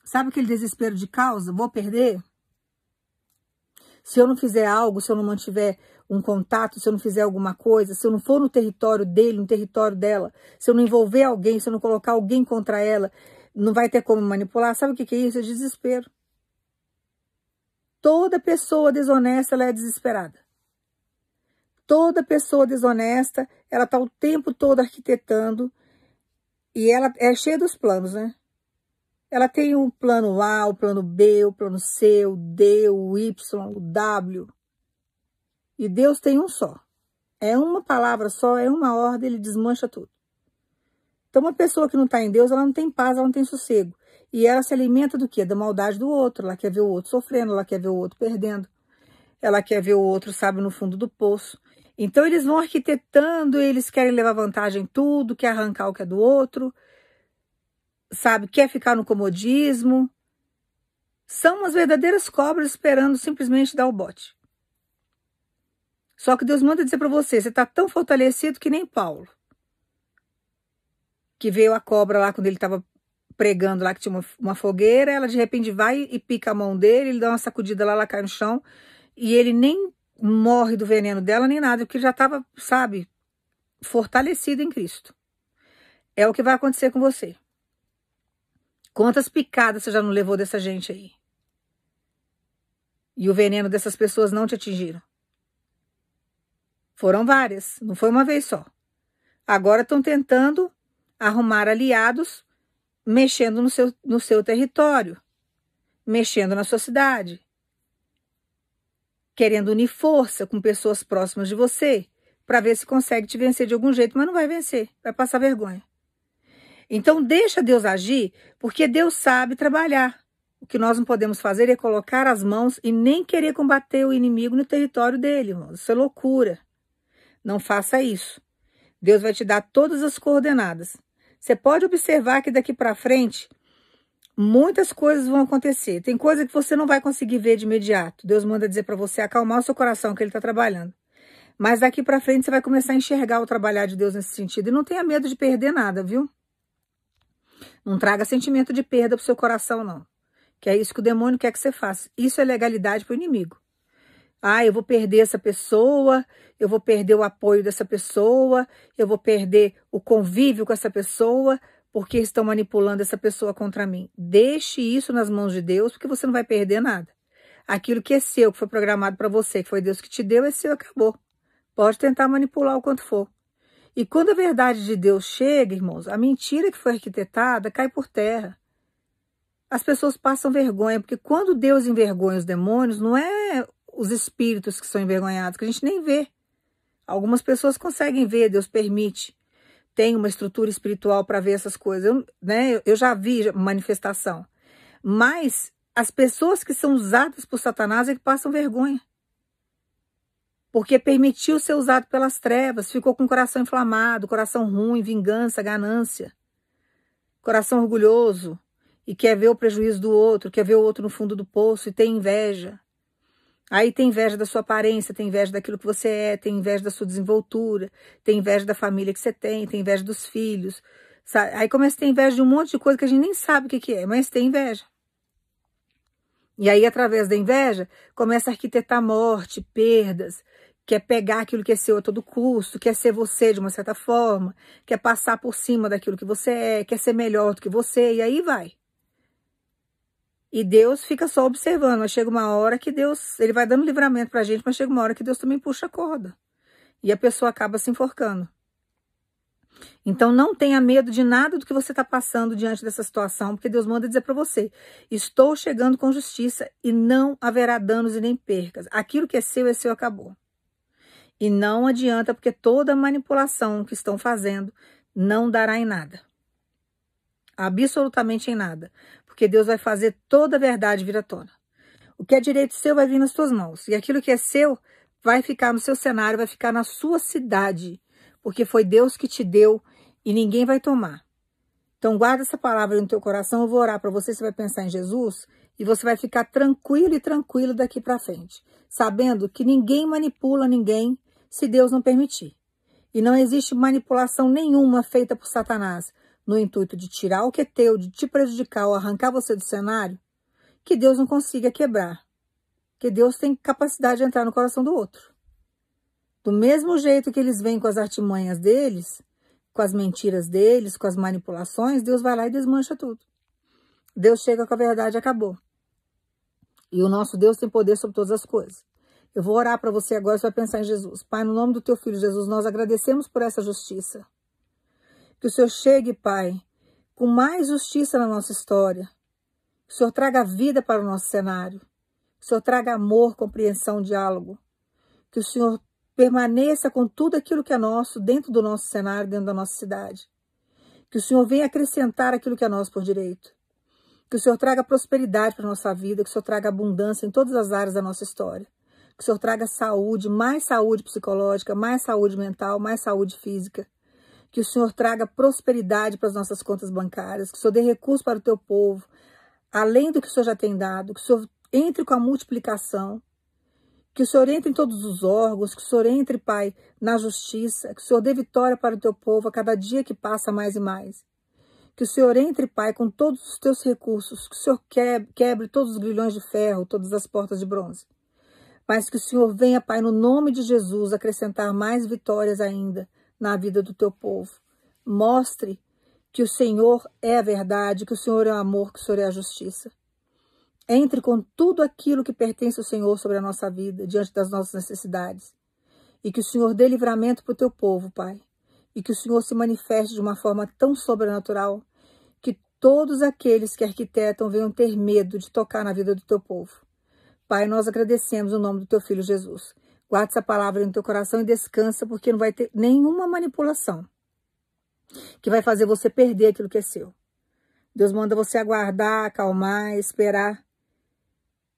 Sabe aquele desespero de causa? Vou perder? Se eu não fizer algo, se eu não mantiver um contato, se eu não fizer alguma coisa, se eu não for no território dele, no território dela, se eu não envolver alguém, se eu não colocar alguém contra ela, não vai ter como manipular. Sabe o que é isso? É desespero. Toda pessoa desonesta, ela é desesperada. Toda pessoa desonesta, ela está o tempo todo arquitetando e ela é cheia dos planos, né? Ela tem o plano A, o plano B, o plano C, o D, o Y, o W. E Deus tem um só. É uma palavra só, é uma ordem, ele desmancha tudo. Então, uma pessoa que não está em Deus, ela não tem paz, ela não tem sossego. E ela se alimenta do quê? Da maldade do outro. Ela quer ver o outro sofrendo, ela quer ver o outro perdendo. Ela quer ver o outro, sabe, no fundo do poço. Então, eles vão arquitetando, eles querem levar vantagem em tudo, quer arrancar o que é do outro, sabe, quer ficar no comodismo. São umas verdadeiras cobras esperando simplesmente dar o bote. Só que Deus manda dizer para você, você está tão fortalecido que nem Paulo que veio a cobra lá quando ele estava pregando lá que tinha uma, uma, fogueira, ela de repente vai e pica a mão dele, ele dá uma sacudida lá, ela cai no chão, e ele nem morre do veneno dela, nem nada, porque já estava, sabe, fortalecido em Cristo. É o que vai acontecer com você. Quantas picadas você já não levou dessa gente aí? E o veneno dessas pessoas não te atingiram? Foram várias, não foi uma vez só. Agora estão tentando arrumar aliados mexendo no seu, no seu território, mexendo na sua cidade, querendo unir força com pessoas próximas de você para ver se consegue te vencer de algum jeito, mas não vai vencer, vai passar vergonha. Então deixa Deus agir, porque Deus sabe trabalhar. O que nós não podemos fazer é colocar as mãos e nem querer combater o inimigo no território dele, irmãos. Isso é loucura. Não faça isso. Deus vai te dar todas as coordenadas. Você pode observar que daqui para frente muitas coisas vão acontecer. Tem coisa que você não vai conseguir ver de imediato. Deus manda dizer para você acalmar o seu coração que ele está trabalhando. Mas daqui para frente você vai começar a enxergar o trabalhar de Deus nesse sentido. E não tenha medo de perder nada, viu? Não traga sentimento de perda pro seu coração, não. Que é isso que o demônio quer que você faça. Isso é legalidade pro inimigo. Ah, eu vou perder essa pessoa, eu vou perder o apoio dessa pessoa, eu vou perder o convívio com essa pessoa, porque estão manipulando essa pessoa contra mim. Deixe isso nas mãos de Deus, porque você não vai perder nada. Aquilo que é seu, que foi programado para você, que foi Deus que te deu, é seu, acabou. Pode tentar manipular o quanto for. E quando a verdade de Deus chega, irmãos, a mentira que foi arquitetada cai por terra. As pessoas passam vergonha, porque quando Deus envergonha os demônios, não é os espíritos que são envergonhados, que a gente nem vê. Algumas pessoas conseguem ver, Deus permite tem uma estrutura espiritual para ver essas coisas. Eu, né, eu já vi manifestação. Mas as pessoas que são usadas por Satanás é que passam vergonha. Porque permitiu ser usado pelas trevas, ficou com o coração inflamado, coração ruim, vingança, ganância. Coração orgulhoso e quer ver o prejuízo do outro, quer ver o outro no fundo do poço e tem inveja. Aí tem inveja da sua aparência, tem inveja daquilo que você é, tem inveja da sua desenvoltura, tem inveja da família que você tem, tem inveja dos filhos. Sabe? Aí começa a ter inveja de um monte de coisa que a gente nem sabe o que, que é, mas tem inveja. E aí, através da inveja, começa a arquitetar morte, perdas, quer pegar aquilo que é seu a todo custo, quer ser você de uma certa forma, quer passar por cima daquilo que você é, quer ser melhor do que você, e aí vai. E Deus fica só observando, mas chega uma hora que Deus, ele vai dando livramento pra gente, mas chega uma hora que Deus também puxa a corda. E a pessoa acaba se enforcando. Então não tenha medo de nada do que você está passando diante dessa situação, porque Deus manda dizer para você: estou chegando com justiça e não haverá danos e nem percas. Aquilo que é seu é seu, acabou. E não adianta, porque toda manipulação que estão fazendo não dará em nada. Absolutamente em nada porque Deus vai fazer toda a verdade vir à tona. O que é direito seu vai vir nas suas mãos, e aquilo que é seu vai ficar no seu cenário, vai ficar na sua cidade, porque foi Deus que te deu e ninguém vai tomar. Então guarda essa palavra no teu coração, eu vou orar para você, você vai pensar em Jesus e você vai ficar tranquilo e tranquilo daqui para frente, sabendo que ninguém manipula ninguém se Deus não permitir. E não existe manipulação nenhuma feita por Satanás, no intuito de tirar o que é teu, de te prejudicar ou arrancar você do cenário, que Deus não consiga quebrar. Que Deus tem capacidade de entrar no coração do outro. Do mesmo jeito que eles vêm com as artimanhas deles, com as mentiras deles, com as manipulações, Deus vai lá e desmancha tudo. Deus chega com a verdade e acabou. E o nosso Deus tem poder sobre todas as coisas. Eu vou orar para você agora, você vai pensar em Jesus. Pai, no nome do teu filho Jesus, nós agradecemos por essa justiça. Que o Senhor chegue, Pai, com mais justiça na nossa história. Que o Senhor traga vida para o nosso cenário. Que o Senhor traga amor, compreensão, diálogo. Que o Senhor permaneça com tudo aquilo que é nosso dentro do nosso cenário, dentro da nossa cidade. Que o Senhor venha acrescentar aquilo que é nosso por direito. Que o Senhor traga prosperidade para a nossa vida, que o Senhor traga abundância em todas as áreas da nossa história. Que o Senhor traga saúde, mais saúde psicológica, mais saúde mental, mais saúde física que o Senhor traga prosperidade para as nossas contas bancárias, que o Senhor dê recursos para o teu povo, além do que o Senhor já tem dado, que o Senhor entre com a multiplicação, que o Senhor entre em todos os órgãos, que o Senhor entre, Pai, na justiça, que o Senhor dê vitória para o teu povo a cada dia que passa mais e mais. Que o Senhor entre, Pai, com todos os teus recursos, que o Senhor quebre todos os grilhões de ferro, todas as portas de bronze. Mas que o Senhor venha, Pai, no nome de Jesus, acrescentar mais vitórias ainda na vida do teu povo. Mostre que o Senhor é a verdade, que o Senhor é o amor, que o Senhor é a justiça. Entre com tudo aquilo que pertence ao Senhor sobre a nossa vida, diante das nossas necessidades. E que o Senhor dê livramento para o teu povo, Pai. E que o Senhor se manifeste de uma forma tão sobrenatural que todos aqueles que arquitetam venham ter medo de tocar na vida do teu povo. Pai, nós agradecemos o nome do teu filho Jesus. Guarda essa palavra no teu coração e descansa, porque não vai ter nenhuma manipulação que vai fazer você perder aquilo que é seu. Deus manda você aguardar, acalmar, esperar.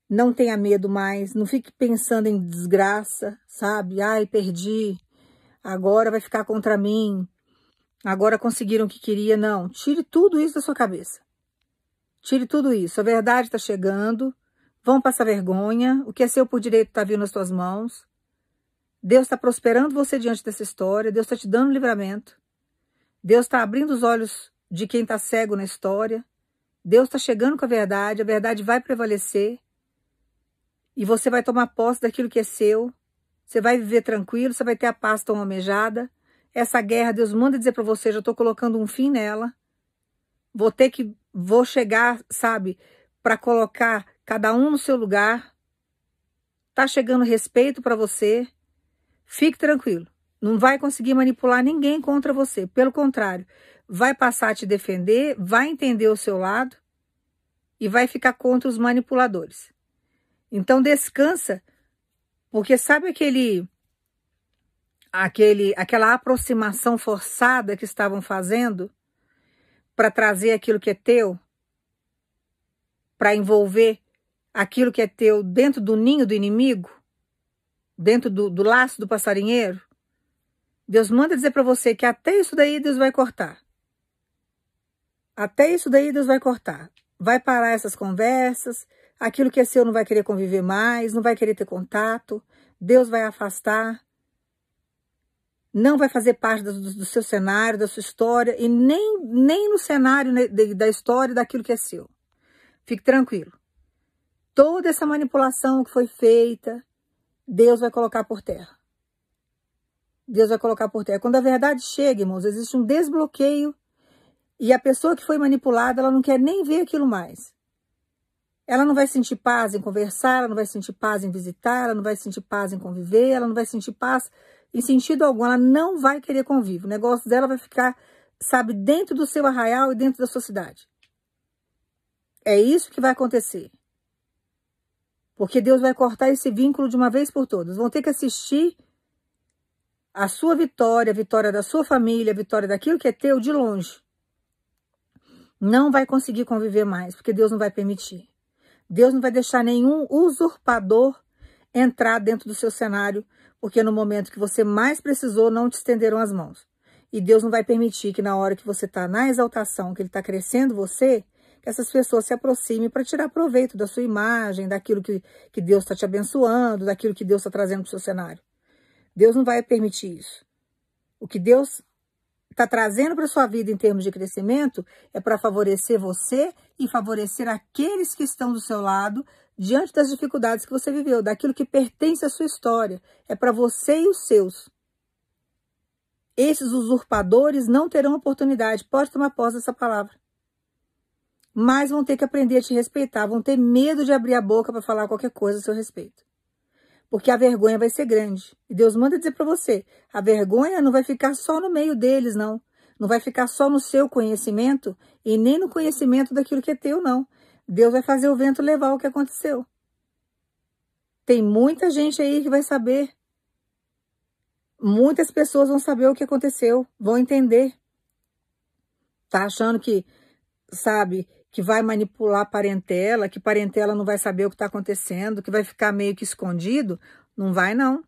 Não tenha medo mais, não fique pensando em desgraça, sabe? Ai, perdi, agora vai ficar contra mim, agora conseguiram o que queria. Não, tire tudo isso da sua cabeça. Tire tudo isso. A verdade está chegando. Vão passar vergonha. O que é seu por direito está vindo nas tuas mãos. Deus está prosperando você diante dessa história. Deus está te dando livramento. Deus está abrindo os olhos de quem está cego na história. Deus está chegando com a verdade. A verdade vai prevalecer. E você vai tomar posse daquilo que é seu. Você vai viver tranquilo. Você vai ter a paz tão almejada. Essa guerra, Deus manda dizer para você, já estou colocando um fim nela. Vou ter que, vou chegar, sabe, para colocar cada um no seu lugar. Tá chegando respeito para você. Fique tranquilo. Não vai conseguir manipular ninguém contra você. Pelo contrário, vai passar a te defender, vai entender o seu lado e vai ficar contra os manipuladores. Então descansa, porque sabe aquele aquele aquela aproximação forçada que estavam fazendo para trazer aquilo que é teu, para envolver aquilo que é teu dentro do ninho do inimigo, dentro do, do laço do passarinheiro, Deus manda dizer para você que até isso daí Deus vai cortar. Até isso daí Deus vai cortar. Vai parar essas conversas, aquilo que é seu não vai querer conviver mais, não vai querer ter contato, Deus vai afastar, não vai fazer parte do, do seu cenário, da sua história, e nem, nem no cenário né, da história daquilo que é seu. Fique tranquilo. Toda essa manipulação que foi feita, Deus vai colocar por terra. Deus vai colocar por terra. Quando a verdade chega, irmãos, existe um desbloqueio e a pessoa que foi manipulada, ela não quer nem ver aquilo mais. Ela não vai sentir paz em conversar, ela não vai sentir paz em visitar, ela não vai sentir paz em conviver, ela não vai sentir paz em sentido algum. Ela não vai querer convívio. O negócio dela vai ficar, sabe, dentro do seu arraial e dentro da sua cidade. É isso que vai acontecer. Porque Deus vai cortar esse vínculo de uma vez por todas. Vão ter que assistir a sua vitória, a vitória da sua família, a vitória daquilo que é teu de longe. Não vai conseguir conviver mais, porque Deus não vai permitir. Deus não vai deixar nenhum usurpador entrar dentro do seu cenário, porque no momento que você mais precisou, não te estenderam as mãos. E Deus não vai permitir que na hora que você está na exaltação, que Ele está crescendo você, essas pessoas se aproximem para tirar proveito da sua imagem, daquilo que, que Deus está te abençoando, daquilo que Deus está trazendo para o seu cenário. Deus não vai permitir isso. O que Deus está trazendo para sua vida em termos de crescimento é para favorecer você e favorecer aqueles que estão do seu lado diante das dificuldades que você viveu, daquilo que pertence à sua história. É para você e os seus. Esses usurpadores não terão oportunidade. Pode tomar posse dessa palavra. Mas vão ter que aprender a te respeitar, vão ter medo de abrir a boca para falar qualquer coisa a seu respeito. Porque a vergonha vai ser grande. E Deus manda dizer para você: a vergonha não vai ficar só no meio deles, não. Não vai ficar só no seu conhecimento e nem no conhecimento daquilo que é teu, não. Deus vai fazer o vento levar o que aconteceu. Tem muita gente aí que vai saber. Muitas pessoas vão saber o que aconteceu, vão entender. Tá achando que, sabe, que vai manipular a parentela, que parentela não vai saber o que está acontecendo, que vai ficar meio que escondido? Não vai, não.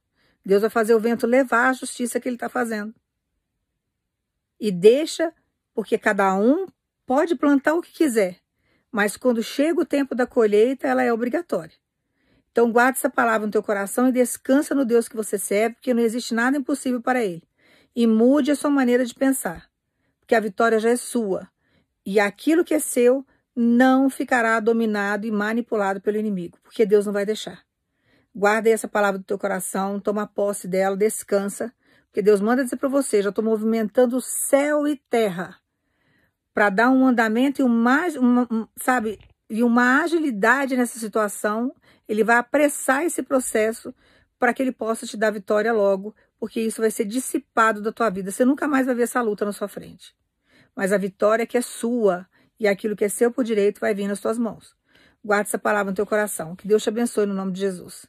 Deus vai fazer o vento levar a justiça que ele está fazendo. E deixa, porque cada um pode plantar o que quiser, mas quando chega o tempo da colheita, ela é obrigatória. Então guarde essa palavra no teu coração e descansa no Deus que você serve, porque não existe nada impossível para ele. E mude a sua maneira de pensar, porque a vitória já é sua. E aquilo que é seu não ficará dominado e manipulado pelo inimigo, porque Deus não vai deixar. Guarda essa palavra do teu coração, toma posse dela, descansa, porque Deus manda dizer para você, já estou movimentando céu e terra para dar um andamento e uma, uma, sabe, e uma agilidade nessa situação. Ele vai apressar esse processo para que ele possa te dar vitória logo, porque isso vai ser dissipado da tua vida. Você nunca mais vai ver essa luta na sua frente. Mas a vitória que é sua e aquilo que é seu por direito vai vir nas tuas mãos. Guarde essa palavra no teu coração. Que Deus te abençoe no nome de Jesus.